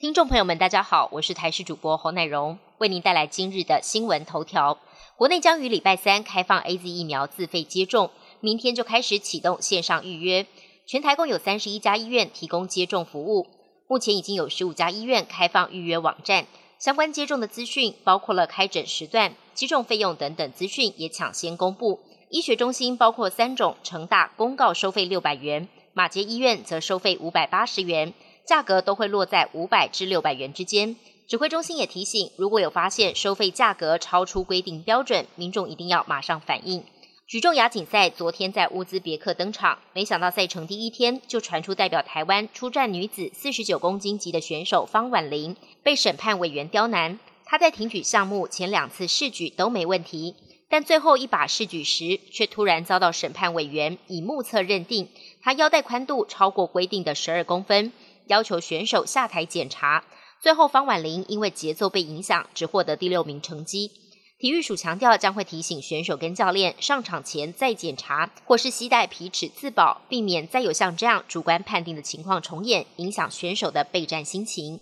听众朋友们，大家好，我是台视主播侯乃荣，为您带来今日的新闻头条。国内将于礼拜三开放 A Z 疫苗自费接种，明天就开始启动线上预约。全台共有三十一家医院提供接种服务，目前已经有十五家医院开放预约网站，相关接种的资讯包括了开诊时段、接种费用等等资讯也抢先公布。医学中心包括三种，成大公告收费六百元，马杰医院则收费五百八十元。价格都会落在五百至六百元之间。指挥中心也提醒，如果有发现收费价格超出规定标准，民众一定要马上反映。举重亚锦赛昨天在乌兹别克登场，没想到赛程第一天就传出代表台湾出战女子四十九公斤级的选手方婉玲被审判委员刁难。她在挺举项目前两次试举都没问题，但最后一把试举时却突然遭到审判委员以目测认定她腰带宽度超过规定的十二公分。要求选手下台检查，最后方婉玲因为节奏被影响，只获得第六名成绩。体育署强调，将会提醒选手跟教练上场前再检查，或是携带皮尺自保，避免再有像这样主观判定的情况重演，影响选手的备战心情。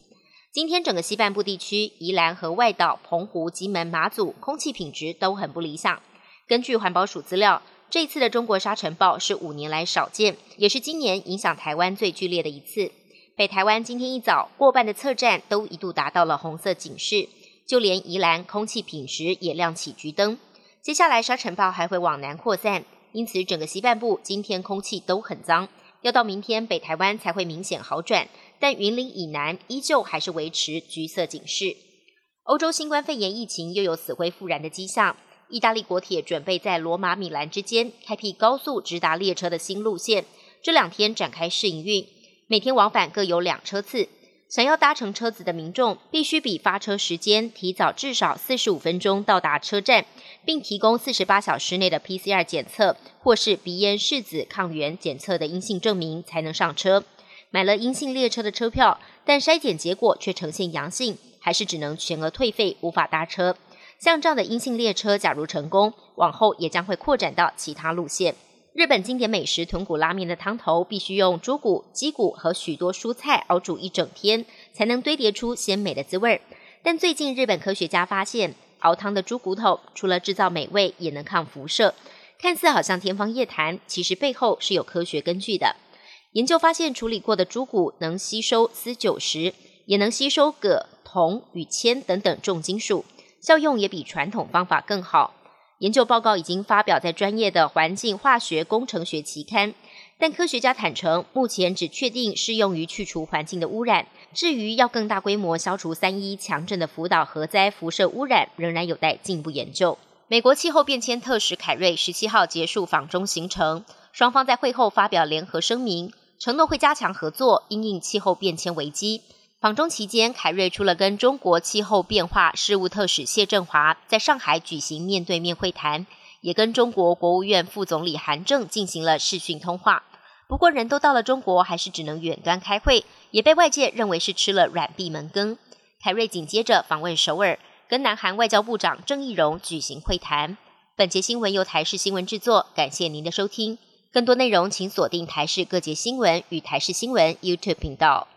今天整个西半部地区，宜兰和外岛、澎湖、金门、马祖空气品质都很不理想。根据环保署资料，这次的中国沙尘暴是五年来少见，也是今年影响台湾最剧烈的一次。北台湾今天一早，过半的测站都一度达到了红色警示，就连宜兰空气品质也亮起橘灯。接下来沙尘暴还会往南扩散，因此整个西半部今天空气都很脏，要到明天北台湾才会明显好转。但云林以南依旧还是维持橘色警示。欧洲新冠肺炎疫情又有死灰复燃的迹象，意大利国铁准备在罗马米兰之间开辟高速直达列车的新路线，这两天展开试营运。每天往返各有两车次，想要搭乘车子的民众必须比发车时间提早至少四十五分钟到达车站，并提供四十八小时内的 PCR 检测或是鼻咽拭子抗原检测的阴性证明才能上车。买了阴性列车的车票，但筛检结果却呈现阳性，还是只能全额退费，无法搭车。像这样的阴性列车，假如成功，往后也将会扩展到其他路线。日本经典美食豚骨拉面的汤头必须用猪骨、鸡骨和许多蔬菜熬煮一整天，才能堆叠出鲜美的滋味。但最近日本科学家发现，熬汤的猪骨头除了制造美味，也能抗辐射。看似好像天方夜谭，其实背后是有科学根据的。研究发现，处理过的猪骨能吸收铯九十，也能吸收铬、铜与铅等等重金属，效用也比传统方法更好。研究报告已经发表在专业的环境化学工程学期刊，但科学家坦诚，目前只确定适用于去除环境的污染。至于要更大规模消除三一强震的福岛核灾辐射污染，仍然有待进一步研究。美国气候变迁特使凯瑞十七号结束访中行程，双方在会后发表联合声明，承诺会加强合作，因应气候变迁危机。访中期间，凯瑞除了跟中国气候变化事务特使谢振华在上海举行面对面会谈，也跟中国国务院副总理韩正进行了视讯通话。不过，人都到了中国，还是只能远端开会，也被外界认为是吃了软闭门羹。凯瑞紧接着访问首尔，跟南韩外交部长郑义溶举行会谈。本节新闻由台视新闻制作，感谢您的收听。更多内容请锁定台视各节新闻与台视新闻 YouTube 频道。